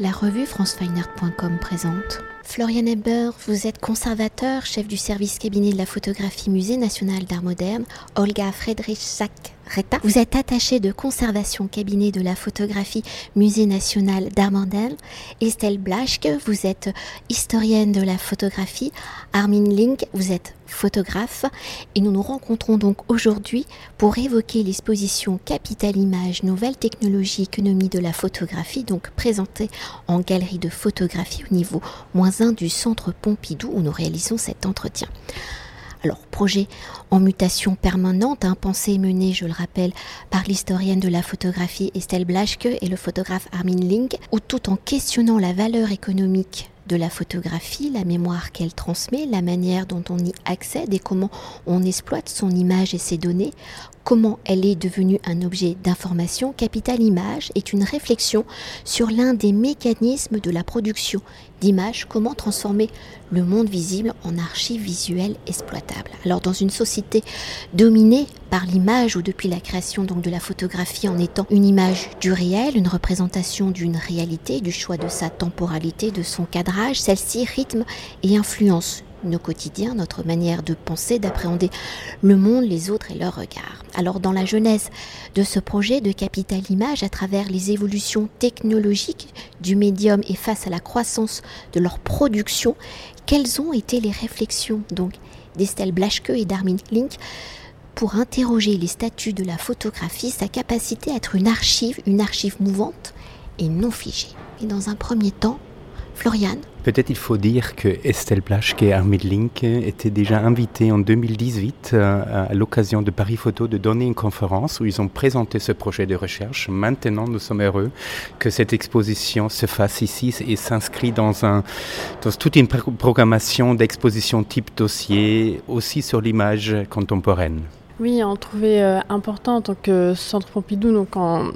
La revue francefineart.com présente. Florian Eber, vous êtes conservateur, chef du service cabinet de la photographie Musée national d'art moderne. Olga Friedrich-Sack Reta. Vous êtes attaché de conservation cabinet de la photographie Musée national moderne. Estelle Blaschke, vous êtes historienne de la photographie. Armin Link, vous êtes photographe. Et nous nous rencontrons donc aujourd'hui pour évoquer l'exposition Capital Image, nouvelle technologie économie de la photographie, donc présentée en galerie de photographie au niveau moins 1 du centre Pompidou où nous réalisons cet entretien. Alors, projet en mutation permanente, un hein, pensée menée, je le rappelle, par l'historienne de la photographie Estelle Blaschke et le photographe Armin Link, où tout en questionnant la valeur économique de la photographie, la mémoire qu'elle transmet, la manière dont on y accède et comment on exploite son image et ses données, comment elle est devenue un objet d'information, Capital Image est une réflexion sur l'un des mécanismes de la production d'images, comment transformer le monde visible en archives visuelles exploitables. Alors dans une société dominée par l'image ou depuis la création donc de la photographie en étant une image du réel, une représentation d'une réalité, du choix de sa temporalité, de son cadrage, celle-ci rythme et influence nos quotidiens, notre manière de penser, d'appréhender le monde, les autres et leurs regards. Alors dans la genèse de ce projet de Capital Image, à travers les évolutions technologiques du médium et face à la croissance de leur production, quelles ont été les réflexions donc d'Estelle Blaschke et d'Armin Link pour interroger les statuts de la photographie, sa capacité à être une archive, une archive mouvante et non figée. Et dans un premier temps, Floriane, Peut-être il faut dire que Estelle Plaschke et Armid Link étaient déjà invités en 2018 euh, à l'occasion de Paris Photo de donner une conférence où ils ont présenté ce projet de recherche. Maintenant, nous sommes heureux que cette exposition se fasse ici et s'inscrit dans, toute une programmation d'exposition type dossier, aussi sur l'image contemporaine. Oui, on trouvait euh, important en tant que Centre Pompidou, donc en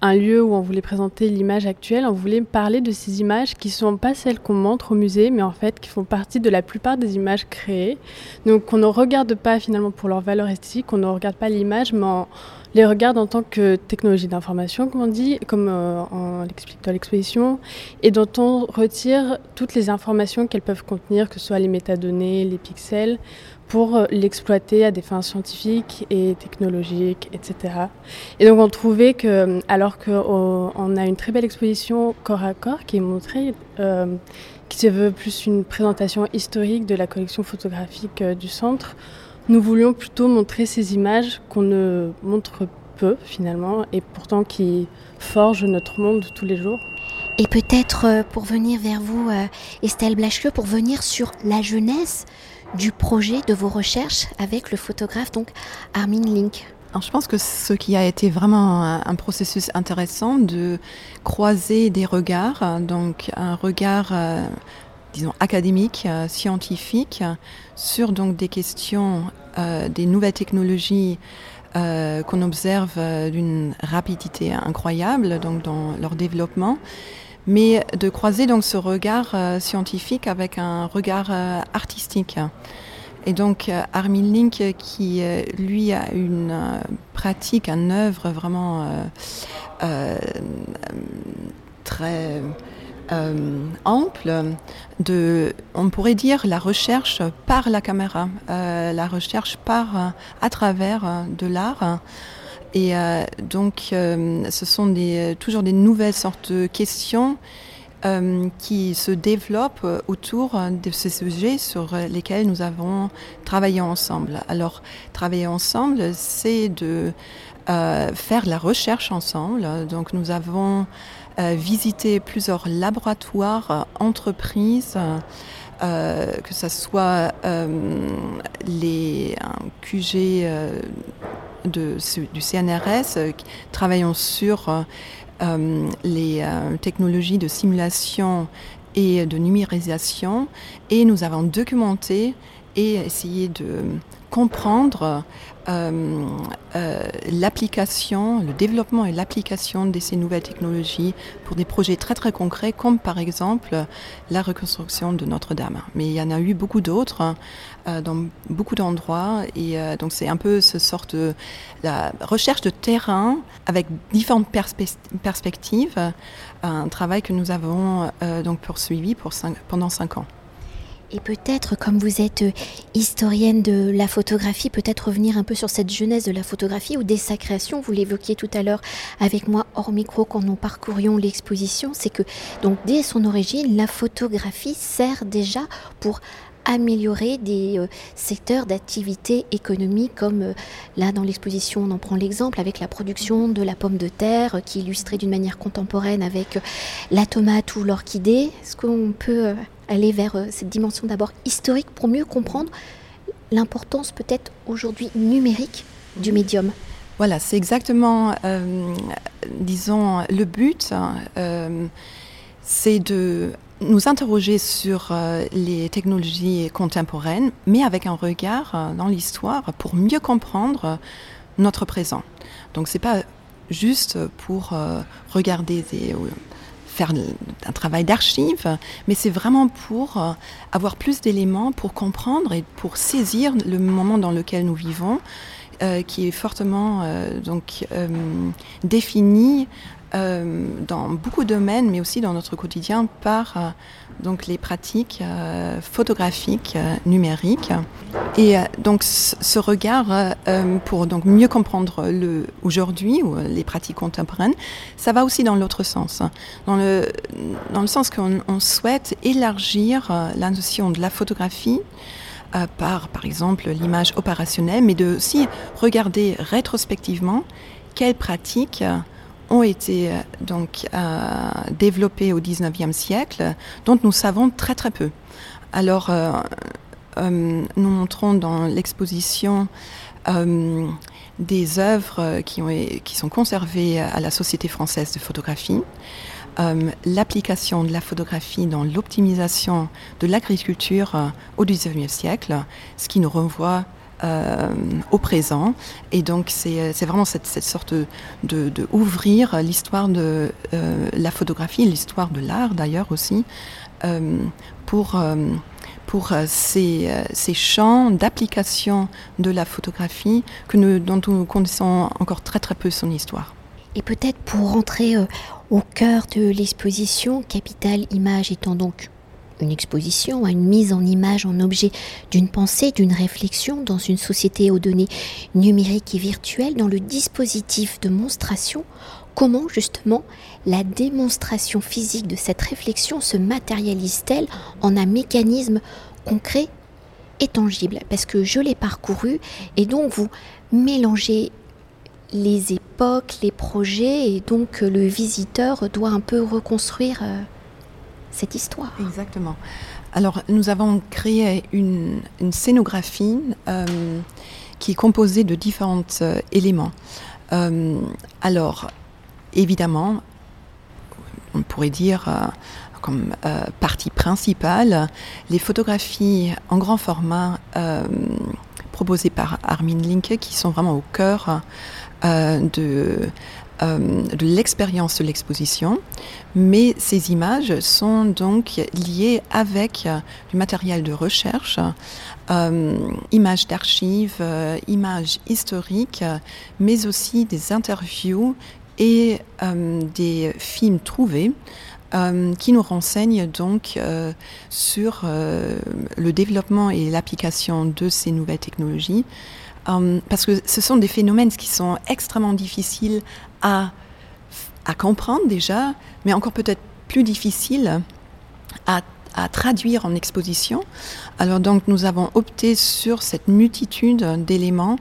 un lieu où on voulait présenter l'image actuelle, on voulait parler de ces images qui ne sont pas celles qu'on montre au musée, mais en fait qui font partie de la plupart des images créées. Donc on ne regarde pas finalement pour leur valeur esthétique, on ne regarde pas l'image, mais on les regarde en tant que technologie d'information, comme on dit, comme euh, on l'explique dans l'exposition, et dont on retire toutes les informations qu'elles peuvent contenir, que ce soit les métadonnées, les pixels, pour euh, l'exploiter à des fins scientifiques et technologiques, etc. Et donc on trouvait que, alors qu'on a une très belle exposition corps à corps qui est montrée, euh, qui se veut plus une présentation historique de la collection photographique euh, du centre, nous voulions plutôt montrer ces images qu'on ne montre peu finalement et pourtant qui forgent notre monde tous les jours. Et peut-être pour venir vers vous, Estelle Blaschke, pour venir sur la jeunesse du projet de vos recherches avec le photographe donc Armin Link. Alors, je pense que ce qui a été vraiment un, processus intéressant de croiser des regards, donc un regard, euh, disons, académique, euh, scientifique, sur donc des questions euh, des nouvelles technologies qu'on observe d'une rapidité incroyable donc dans leur développement mais de croiser donc ce regard euh, scientifique avec un regard euh, artistique. Et donc euh, Armin Link, qui lui a une pratique, une œuvre vraiment très ample on pourrait dire, la recherche par la caméra, la recherche par, à travers de l'art. Et euh, donc, euh, ce sont des, toujours des nouvelles sortes de questions euh, qui se développent autour de ces sujets sur lesquels nous avons travaillé ensemble. Alors, travailler ensemble, c'est de faire la recherche ensemble. Donc, nous avons visité plusieurs laboratoires, entreprises. que ce soit les QG du CNRS, euh, travaillons sur euh, euh, les technologies de simulation et de numérisation. Et nous avons documenté et essayer de comprendre euh, euh, l'application, le développement et l'application de ces nouvelles technologies pour des projets très très concrets, comme par exemple la reconstruction de Notre-Dame. Mais il y en a eu beaucoup d'autres euh, dans beaucoup d'endroits, et donc c'est un peu ce sorte de la recherche de terrain avec différentes perspectives, un travail que nous avons donc poursuivi pour pendant cinq ans. Et peut-être, comme vous êtes euh, historienne de la photographie, peut-être revenir un peu sur cette jeunesse de la photographie ou dès sa création. Vous l'évoquiez tout à l'heure avec moi hors micro quand nous parcourions l'exposition. C'est que, donc, dès son origine, la photographie sert déjà pour améliorer des euh, secteurs d'activité économique comme euh, là dans l'exposition on en prend l'exemple avec la production de la pomme de terre qui est illustrée d'une manière contemporaine avec la tomate ou l'orchidée. Est-ce qu'on peut aller vers euh, cette dimension d'abord historique pour mieux comprendre l'importance peut-être aujourd'hui numérique du médium. Voilà, c'est exactement, euh, disons, le but, euh, c'est de nous interroger sur les technologies contemporaines, mais avec un regard dans l'histoire pour mieux comprendre notre présent. Donc c'est pas juste pour regarder des faire un travail d'archive, mais c'est vraiment pour euh, avoir plus d'éléments pour comprendre et pour saisir le moment dans lequel nous vivons, euh, qui est fortement euh, donc défini dans beaucoup de domaines, mais aussi dans notre quotidien par donc les pratiques euh, photographiques euh, numériques. Et euh, donc ce regard, pour donc mieux comprendre le aujourd'hui ou les pratiques contemporaines, ça va aussi dans l'autre sens, dans le dans le sens qu'on souhaite élargir la notion de la photographie. par, par exemple, l'image opérationnelle, mais de aussi regarder rétrospectivement quelles pratiques ont été euh, donc euh, développés au 19e siècle, dont nous savons très très peu. Alors, euh, nous montrons dans l'exposition des œuvres qui, ont, qui, sont conservées à la Société française de photographie, l'application de la photographie dans l'optimisation de l'agriculture au 19e siècle, ce qui nous renvoie euh, au présent. Et donc c'est vraiment cette, sorte de, l'histoire de euh, la photographie, l'histoire de l'art d'ailleurs aussi, euh, pour, pour ces, ces, champs d'application de la photographie que nous, dont nous connaissons encore très très peu son histoire. Et peut-être pour rentrer au cœur de l'exposition, Capital Image étant donc une exposition, une mise en image, en objet d'une pensée, d'une réflexion dans une société aux données numériques et virtuelles, dans le dispositif de monstration, comment justement la démonstration physique de cette réflexion se matérialise-t-elle en un mécanisme concret et tangible? Parce que je l'ai parcouru et donc vous mélangez les époques, les projets et donc le visiteur doit un peu reconstruire euh, cette histoire. Exactement. Alors, nous avons créé une, scénographie euh, qui est composée de différents euh, éléments. Euh, alors, évidemment, on pourrait dire comme partie principale les photographies en grand format proposées par Armin Linke qui sont vraiment au cœur de de l'expérience de l'exposition, mais ces images sont donc liées avec euh, du matériel de recherche, euh, images d'archives, images historiques, mais aussi des interviews et des films trouvés. qui nous renseignent donc sur le développement et l'application de ces nouvelles technologies. parce que ce sont des phénomènes qui sont extrêmement difficiles à, comprendre déjà, mais encore peut-être plus difficile à, à, traduire en exposition. Alors donc nous avons opté sur cette multitude d'éléments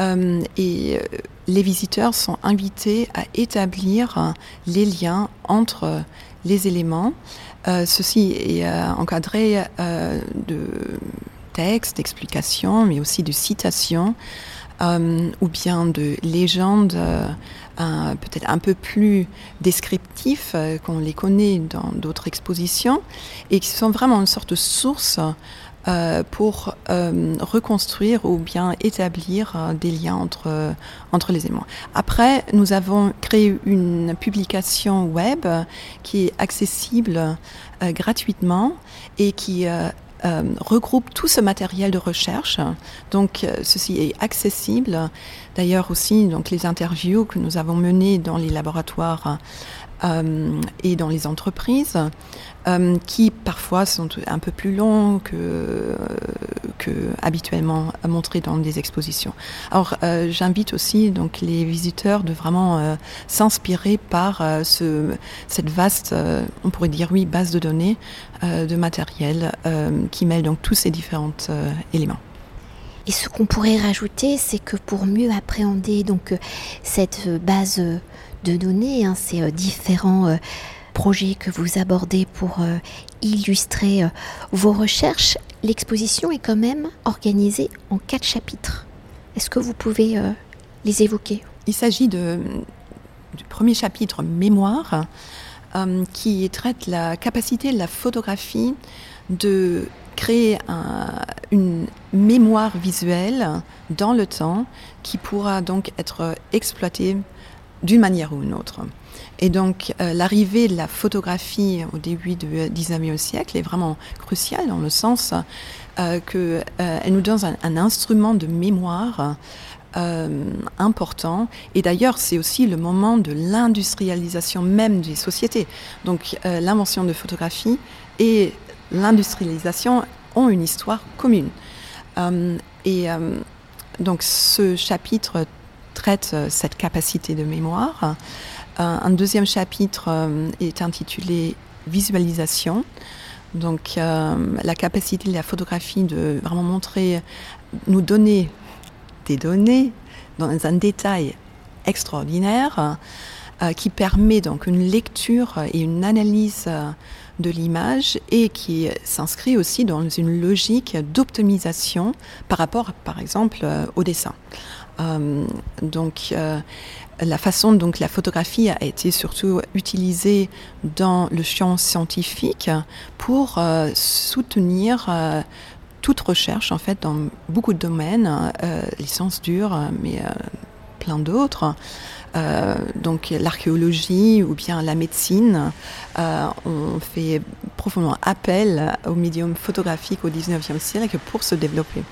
euh, et euh, les visiteurs sont invités à établir les liens entre les éléments. Euh, ceci est encadré de textes, d'explications, mais aussi de citations. Ou bien de légendes peut-être un peu plus descriptifs euh, qu'on les connaît dans d'autres expositions et qui sont vraiment une sorte de source pour reconstruire ou bien établir des liens entre, entre les éléments. Après, nous avons créé une publication web qui est accessible gratuitement et qui euh, regroupe tout ce matériel de recherche. Donc, euh, ceci est accessible. D'ailleurs aussi, donc les interviews que nous avons menées dans les laboratoires et dans les entreprises, euh, qui parfois sont un peu plus longs que, euh, que habituellement montrés dans des expositions. Alors j'invite aussi donc les visiteurs de vraiment s'inspirer par ce, cette vaste, on pourrait dire oui, base de données de matériel qui mêle donc tous ces différents éléments. Et ce qu'on pourrait rajouter, c'est que pour mieux appréhender donc cette base de données, hein, ces euh, différents euh, projets que vous abordez pour euh, illustrer vos recherches, l'exposition est quand même organisée en quatre chapitres. Est-ce que vous pouvez les évoquer? Il s'agit du premier chapitre Mémoire, qui traite la capacité de la photographie de créer une mémoire visuelle dans le temps qui pourra donc être exploitée d'une manière ou une autre. Et donc euh, l'arrivée de la photographie au début du XIXe siècle est vraiment cruciale dans le sens euh, qu'elle euh, nous donne un, instrument de mémoire important. Et d'ailleurs, c'est aussi le moment de l'industrialisation même des sociétés. Donc l'invention de photographie et l'industrialisation ont une histoire commune. et donc ce chapitre traite euh, cette capacité de mémoire. Euh, un deuxième chapitre euh, est intitulé Visualisation. Donc la capacité de la photographie de vraiment montrer, nous donner des données dans un détail extraordinaire qui permet donc une lecture et une analyse de l'image et qui s'inscrit aussi dans une logique d'optimisation par rapport, par exemple, au dessin. Euh, donc, euh, la façon dont la photographie a été surtout utilisée dans le champ scientifique pour euh, soutenir toute recherche en fait dans beaucoup de domaines, les sciences dures, mais plein d'autres. donc l'archéologie ou bien la médecine, ont fait profondément appel au médium photographique au 19e siècle pour se développer.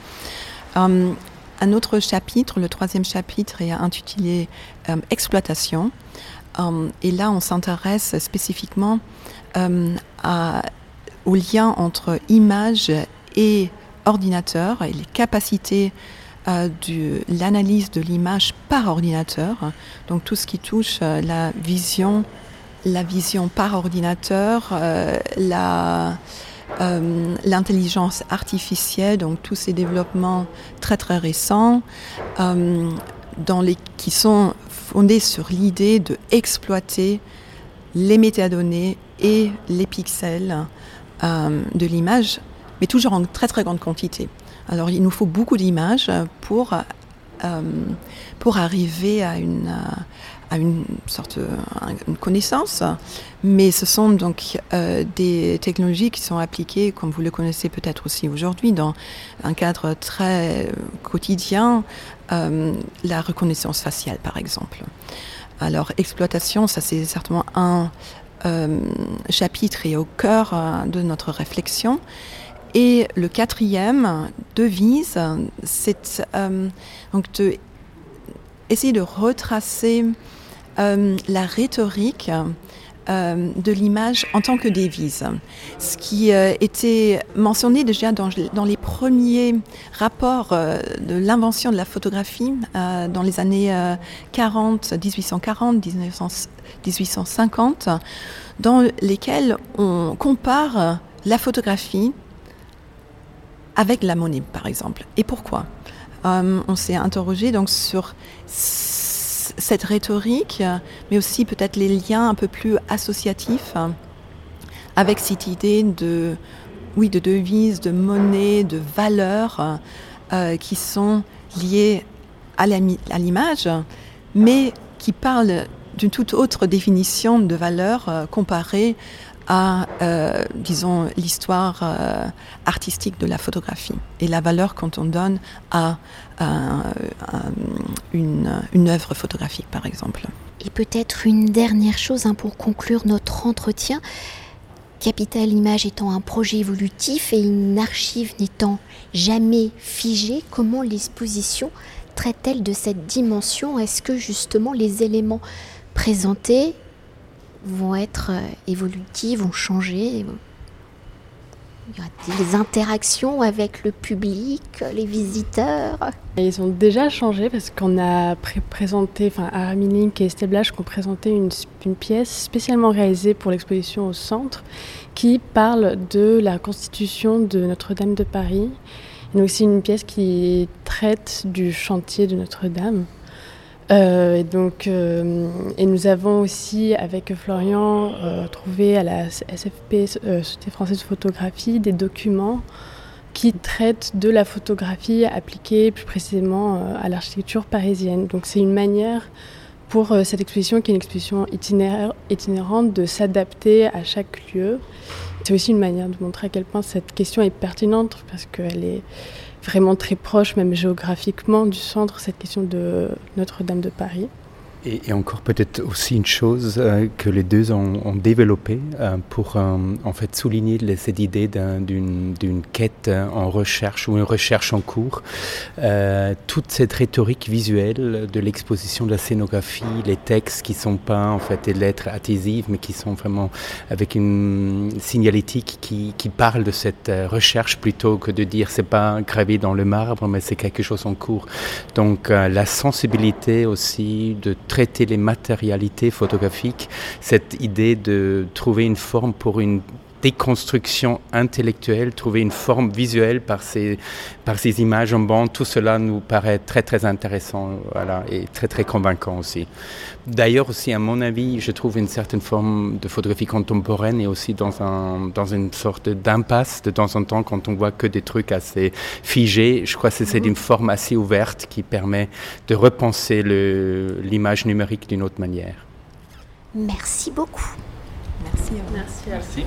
Un autre chapitre, le troisième chapitre, est intitulé euh, Exploitation. Euh, et là, on s'intéresse spécifiquement euh, au lien entre image et ordinateur et les capacités de l'analyse de l'image par ordinateur. Donc tout ce qui touche la vision, la vision par ordinateur, la euh, l'intelligence artificielle, donc tous ces développements très très récents, euh, dans les, qui sont fondés sur l'idée de exploiter les métadonnées et les pixels euh, de l'image, mais toujours en très très grande quantité. Alors il nous faut beaucoup d'images pour, pour arriver à une, à une sorte une connaissance, mais ce sont donc euh, des technologies qui sont appliquées, comme vous le connaissez peut-être aussi aujourd'hui, dans un cadre très quotidien, euh, la reconnaissance faciale par exemple. Alors exploitation, ça c'est certainement un euh, chapitre et au cœur de notre réflexion. Et le quatrième devise, c'est donc de essayer de retracer euh, la rhétorique euh, de l'image en tant que devise, ce qui euh, était mentionné déjà dans, les premiers rapports de l'invention de la photographie dans les années 40, 1840, 1850, dans lesquels on compare la photographie avec la monnaie, par exemple. Et pourquoi? On s'est interrogé donc sur cette rhétorique, mais aussi peut-être les liens un peu plus associatifs avec cette idée de, oui, de devise, de monnaie, de valeurs euh, qui sont liées à l'image, mais qui parlent d'une toute autre définition de valeur euh, comparée à, euh, disons, l'histoire euh, artistique de la photographie et la valeur quand on donne à une, une œuvre photographique, par exemple. Et peut-être une dernière chose hein, pour conclure notre entretien. Capital Image étant un projet évolutif et une archive n'étant jamais figée, comment l'exposition traite-t-elle de cette dimension? Est-ce que justement les éléments présentés vont être euh, évolutifs, vont changer il y aura des interactions avec le public, les visiteurs Ils ont déjà changé parce qu'on a présenté, enfin Link et Estelle Blache ont présenté une, une pièce spécialement réalisée pour l'exposition au centre qui parle de la constitution de Notre-Dame de Paris. Et aussi une pièce qui traite du chantier de Notre-Dame. Euh, donc, euh, et nous avons aussi, avec Florian, euh, trouvé à la SFP, Société française de photographie, des documents qui traitent de la photographie appliquée plus précisément à l'architecture parisienne. Donc c'est une manière pour cette exposition, qui est une exposition itinérante, de s'adapter à chaque lieu. C'est aussi une manière de montrer à quel point cette question est pertinente parce qu'elle est vraiment très proche, même géographiquement, du centre, cette question de Notre-Dame de Paris. Et, encore peut-être aussi une chose euh, que les deux ont, ont développé euh, pour euh, en fait souligner cette idée d'une quête en recherche ou une recherche en cours. toute cette rhétorique visuelle de l'exposition de la scénographie, les textes qui sont pas en fait des lettres adhésives, mais qui sont vraiment avec une signalétique qui, qui parle de cette recherche plutôt que de dire c'est pas gravé dans le marbre, mais c'est quelque chose en cours. Donc la sensibilité aussi de traiter les matérialités photographiques, cette idée de trouver une forme pour une déconstruction intellectuelle, trouver une forme visuelle par ces, par ces images en bande, tout cela nous paraît très très intéressant voilà, et très très convaincant aussi. D'ailleurs aussi, à mon avis, je trouve une certaine forme de photographie contemporaine et aussi dans, un, dans une sorte d'impasse de temps en temps quand on voit que des trucs assez figés. Je crois que c'est une forme assez ouverte qui permet de repenser l'image numérique d'une autre manière. Merci beaucoup. Merci. Merci.